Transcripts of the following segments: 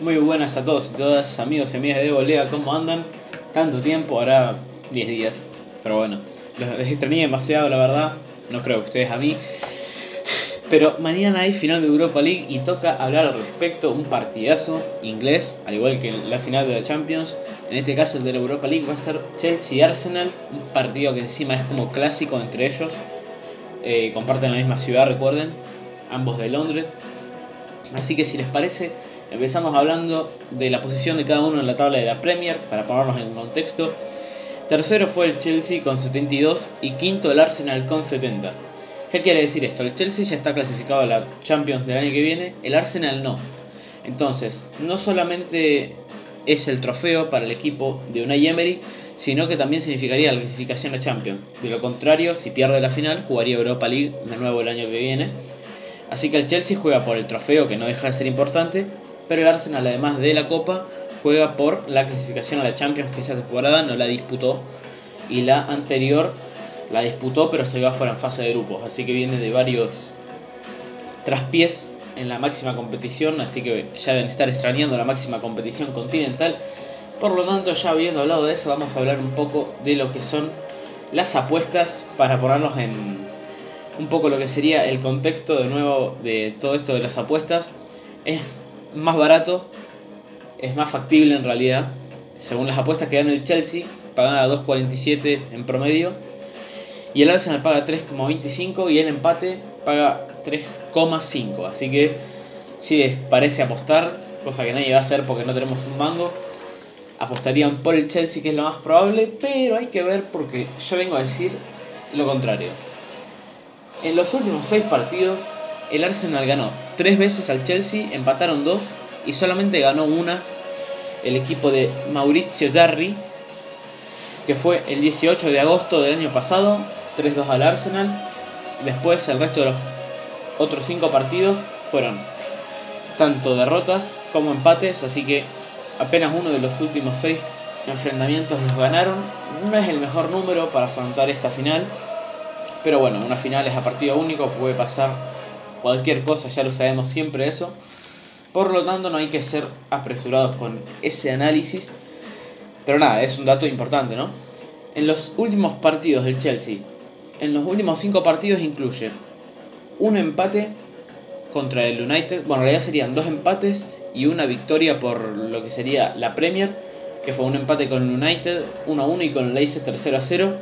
Muy buenas a todos y todas, amigos y amigas de Volea, ¿cómo andan? Tanto tiempo, ahora 10 días, pero bueno, los extrañé demasiado, la verdad, no creo que ustedes a mí. Pero mañana hay final de Europa League y toca hablar al respecto, un partidazo inglés, al igual que la final de la Champions. En este caso el de la Europa League va a ser Chelsea-Arsenal, un partido que encima es como clásico entre ellos. Eh, comparten la misma ciudad, recuerden, ambos de Londres. Así que si les parece, empezamos hablando de la posición de cada uno en la tabla de la Premier, para ponernos en contexto. Tercero fue el Chelsea con 72 y quinto el Arsenal con 70. ¿Qué quiere decir esto? El Chelsea ya está clasificado a la Champions del año que viene, el Arsenal no. Entonces, no solamente es el trofeo para el equipo de Unai Emery, sino que también significaría la clasificación a Champions. De lo contrario, si pierde la final, jugaría Europa League de nuevo el año que viene. Así que el Chelsea juega por el trofeo, que no deja de ser importante, pero el Arsenal, además de la Copa, juega por la clasificación a la Champions, que esa temporada no la disputó, y la anterior la disputó, pero se va fuera en fase de grupos, así que viene de varios traspiés en la máxima competición, así que ya deben estar extrañando la máxima competición continental. Por lo tanto, ya habiendo hablado de eso, vamos a hablar un poco de lo que son las apuestas para ponernos en un poco lo que sería el contexto de nuevo de todo esto de las apuestas. Es más barato, es más factible en realidad. Según las apuestas que dan el Chelsea, pagan a 2.47 en promedio. Y el Arsenal paga 3.25 y el empate paga 3,5. Así que si les parece apostar, cosa que nadie va a hacer porque no tenemos un mango, apostarían por el Chelsea que es lo más probable, pero hay que ver porque yo vengo a decir lo contrario. En los últimos 6 partidos, el Arsenal ganó 3 veces al Chelsea, empataron 2 y solamente ganó una el equipo de Mauricio Jarry, que fue el 18 de agosto del año pasado, 3-2 al Arsenal. Después el resto de los otros 5 partidos fueron tanto derrotas como empates, así que apenas uno de los últimos 6 enfrentamientos los ganaron. No es el mejor número para afrontar esta final, pero bueno, una final es a partido único, puede pasar cualquier cosa, ya lo sabemos siempre eso. Por lo tanto, no hay que ser apresurados con ese análisis. Pero nada, es un dato importante, ¿no? En los últimos partidos del Chelsea, en los últimos 5 partidos incluye un empate contra el United. Bueno, en realidad serían dos empates y una victoria por lo que sería la Premier, que fue un empate con el United 1 a 1 y con el Leicester 0 a 0.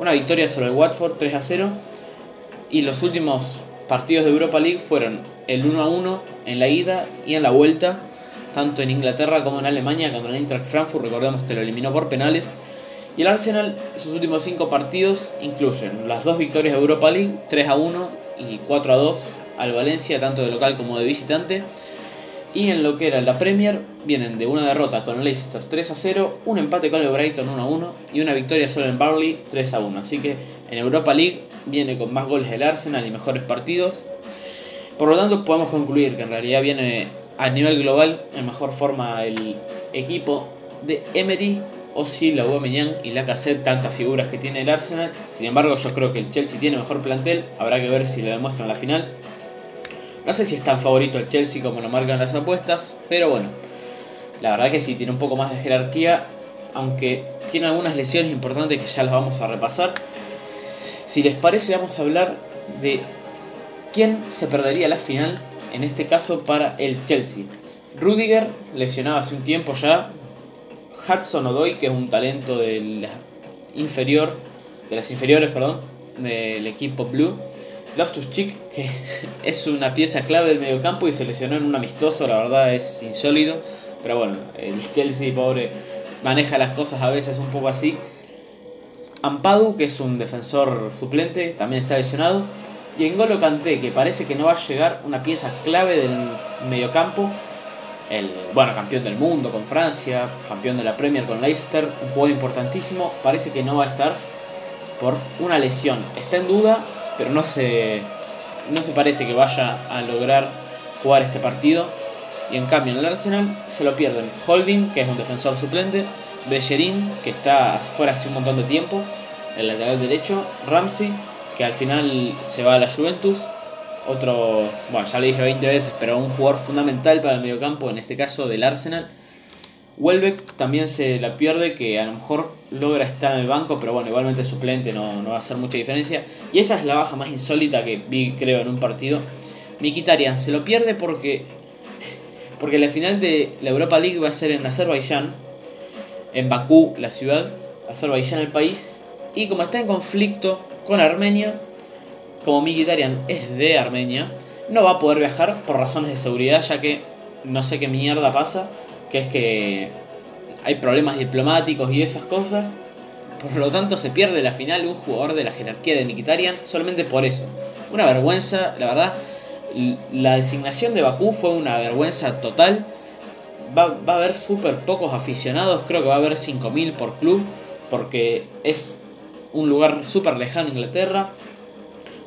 Una victoria sobre el Watford 3 a 0. Y los últimos partidos de Europa League fueron el 1 a 1 en la ida y en la vuelta, tanto en Inglaterra como en Alemania contra el Eintracht Frankfurt, recordemos que lo eliminó por penales. Y el Arsenal, sus últimos 5 partidos incluyen las dos victorias de Europa League, 3 a 1 y 4 a 2 al Valencia, tanto de local como de visitante. Y en lo que era la Premier, vienen de una derrota con el Leicester 3 a 0, un empate con el Brighton 1 a 1 y una victoria solo en Barley 3 a 1. Así que en Europa League viene con más goles del Arsenal y mejores partidos. Por lo tanto, podemos concluir que en realidad viene a nivel global en mejor forma el equipo de Emery o si la Aubameyang y la Cassette, tantas figuras que tiene el Arsenal. Sin embargo, yo creo que el Chelsea tiene mejor plantel, habrá que ver si lo demuestra en la final. No sé si es tan favorito el Chelsea como lo marcan las apuestas, pero bueno, la verdad que sí tiene un poco más de jerarquía, aunque tiene algunas lesiones importantes que ya las vamos a repasar. Si les parece, vamos a hablar de quién se perdería la final, en este caso para el Chelsea. Rudiger, lesionado hace un tiempo ya. Hudson Odoi, que es un talento del inferior, de las inferiores, perdón, del equipo Blue. Loftus Cheek, que es una pieza clave del mediocampo y se lesionó en un amistoso, la verdad es insólido. Pero bueno, el Chelsea, pobre, maneja las cosas a veces un poco así. Ampadu, que es un defensor suplente, también está lesionado. Y N'Golo Kanté, que parece que no va a llegar, una pieza clave del mediocampo. El, bueno, campeón del mundo con Francia, campeón de la Premier con Leicester, un jugador importantísimo, parece que no va a estar por una lesión. Está en duda, pero no se, no se parece que vaya a lograr jugar este partido. Y en cambio en el Arsenal se lo pierden Holding, que es un defensor suplente, Bellerín, que está fuera hace un montón de tiempo, el lateral derecho, Ramsey, que al final se va a la Juventus, otro, bueno, ya lo dije 20 veces, pero un jugador fundamental para el mediocampo, en este caso del Arsenal. Welbeck también se la pierde, que a lo mejor logra estar en el banco, pero bueno, igualmente suplente no, no va a hacer mucha diferencia. Y esta es la baja más insólita que vi, creo, en un partido. Mikitarian se lo pierde porque, porque la final de la Europa League va a ser en Azerbaiyán, en Bakú, la ciudad, Azerbaiyán el país, y como está en conflicto con Armenia, como Mikitarian es de Armenia, no va a poder viajar por razones de seguridad, ya que no sé qué mierda pasa que es que hay problemas diplomáticos y esas cosas. Por lo tanto, se pierde la final un jugador de la jerarquía de Mikitarian solamente por eso. Una vergüenza, la verdad. La designación de Bakú fue una vergüenza total. Va, va a haber súper pocos aficionados, creo que va a haber 5.000 por club, porque es un lugar súper lejano Inglaterra.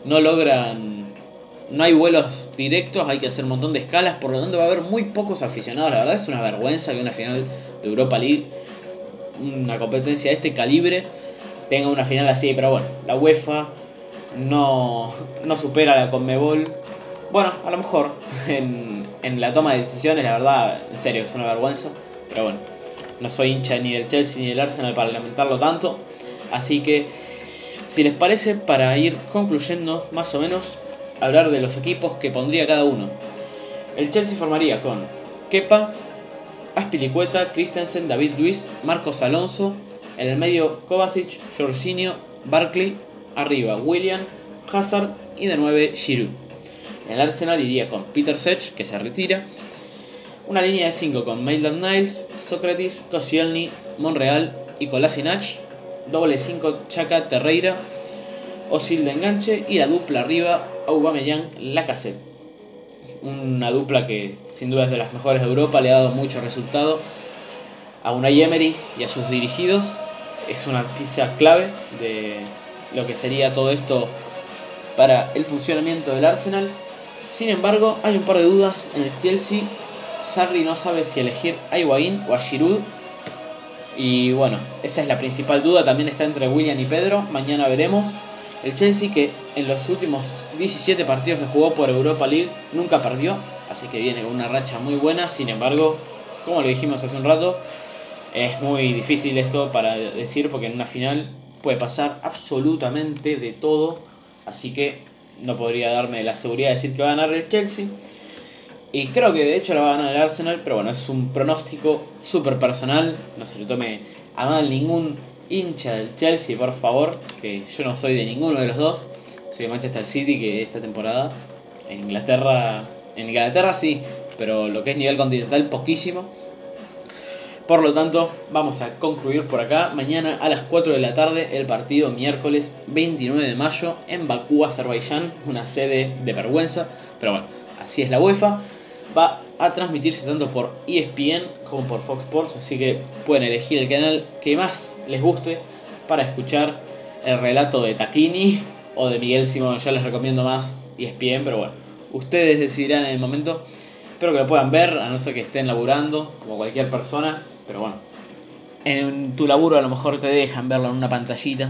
No logran no hay vuelos directos, hay que hacer un montón de escalas, por lo tanto va a haber muy pocos aficionados. La verdad es una vergüenza que una final de Europa League, una competencia de este calibre, tenga una final así. Pero bueno, la UEFA no, no supera la Conmebol. Bueno, a lo mejor en, en la toma de decisiones, la verdad, en serio, es una vergüenza. Pero bueno, no soy hincha ni del Chelsea ni del Arsenal para lamentarlo tanto. Así que, si les parece, para ir concluyendo más o menos, hablar de los equipos que pondría cada uno. El Chelsea formaría con Kepa, Aspilicueta, Christensen, David Luis, Marcos Alonso, en el medio Kovacic, Jorginho, Barkley, arriba William, Hazard y de 9 Giroud. El Arsenal iría con Peter Sech, que se retira, una línea de 5 con Maitland Niles, Socrates, Koscielny, Monreal y Kolasinac, doble 5 Chaka, Terreira, Osil de enganche y la dupla arriba Aubameyang Lacazette. Una dupla que sin duda es de las mejores de Europa, le ha dado mucho resultado a Unai Emery y a sus dirigidos. Es una pieza clave de lo que sería todo esto para el funcionamiento del Arsenal. Sin embargo, hay un par de dudas en el Chelsea. Sarri no sabe si elegir a Higuaín o a Giroud. Y bueno, esa es la principal duda. También está entre William y Pedro. Mañana veremos. El Chelsea que en los últimos 17 partidos que jugó por Europa League nunca perdió, así que viene con una racha muy buena, sin embargo, como lo dijimos hace un rato, es muy difícil esto para decir porque en una final puede pasar absolutamente de todo, así que no podría darme la seguridad de decir que va a ganar el Chelsea. Y creo que de hecho la va a ganar el Arsenal, pero bueno, es un pronóstico súper personal, no se lo tome a mal ningún hincha del Chelsea, por favor, que yo no soy de ninguno de los dos. Soy de Manchester City, que esta temporada en Inglaterra, en Inglaterra sí, pero lo que es nivel continental poquísimo. Por lo tanto, vamos a concluir por acá. Mañana a las 4 de la tarde el partido miércoles 29 de mayo en Bakú, Azerbaiyán, una sede de vergüenza, pero bueno, así es la UEFA. Va a transmitirse tanto por ESPN como por Fox Sports, así que pueden elegir el canal que más les guste para escuchar el relato de Taquini o de Miguel Simón. Ya les recomiendo más ESPN, pero bueno, ustedes decidirán en el momento. Espero que lo puedan ver, a no ser que estén laburando, como cualquier persona, pero bueno, en tu laburo a lo mejor te dejan verlo en una pantallita,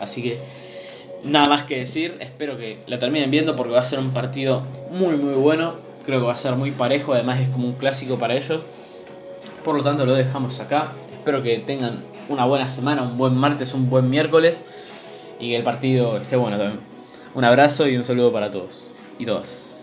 así que nada más que decir, espero que lo terminen viendo porque va a ser un partido muy muy bueno Creo que va a ser muy parejo, además es como un clásico para ellos. Por lo tanto lo dejamos acá. Espero que tengan una buena semana, un buen martes, un buen miércoles y que el partido esté bueno también. Un abrazo y un saludo para todos y todas.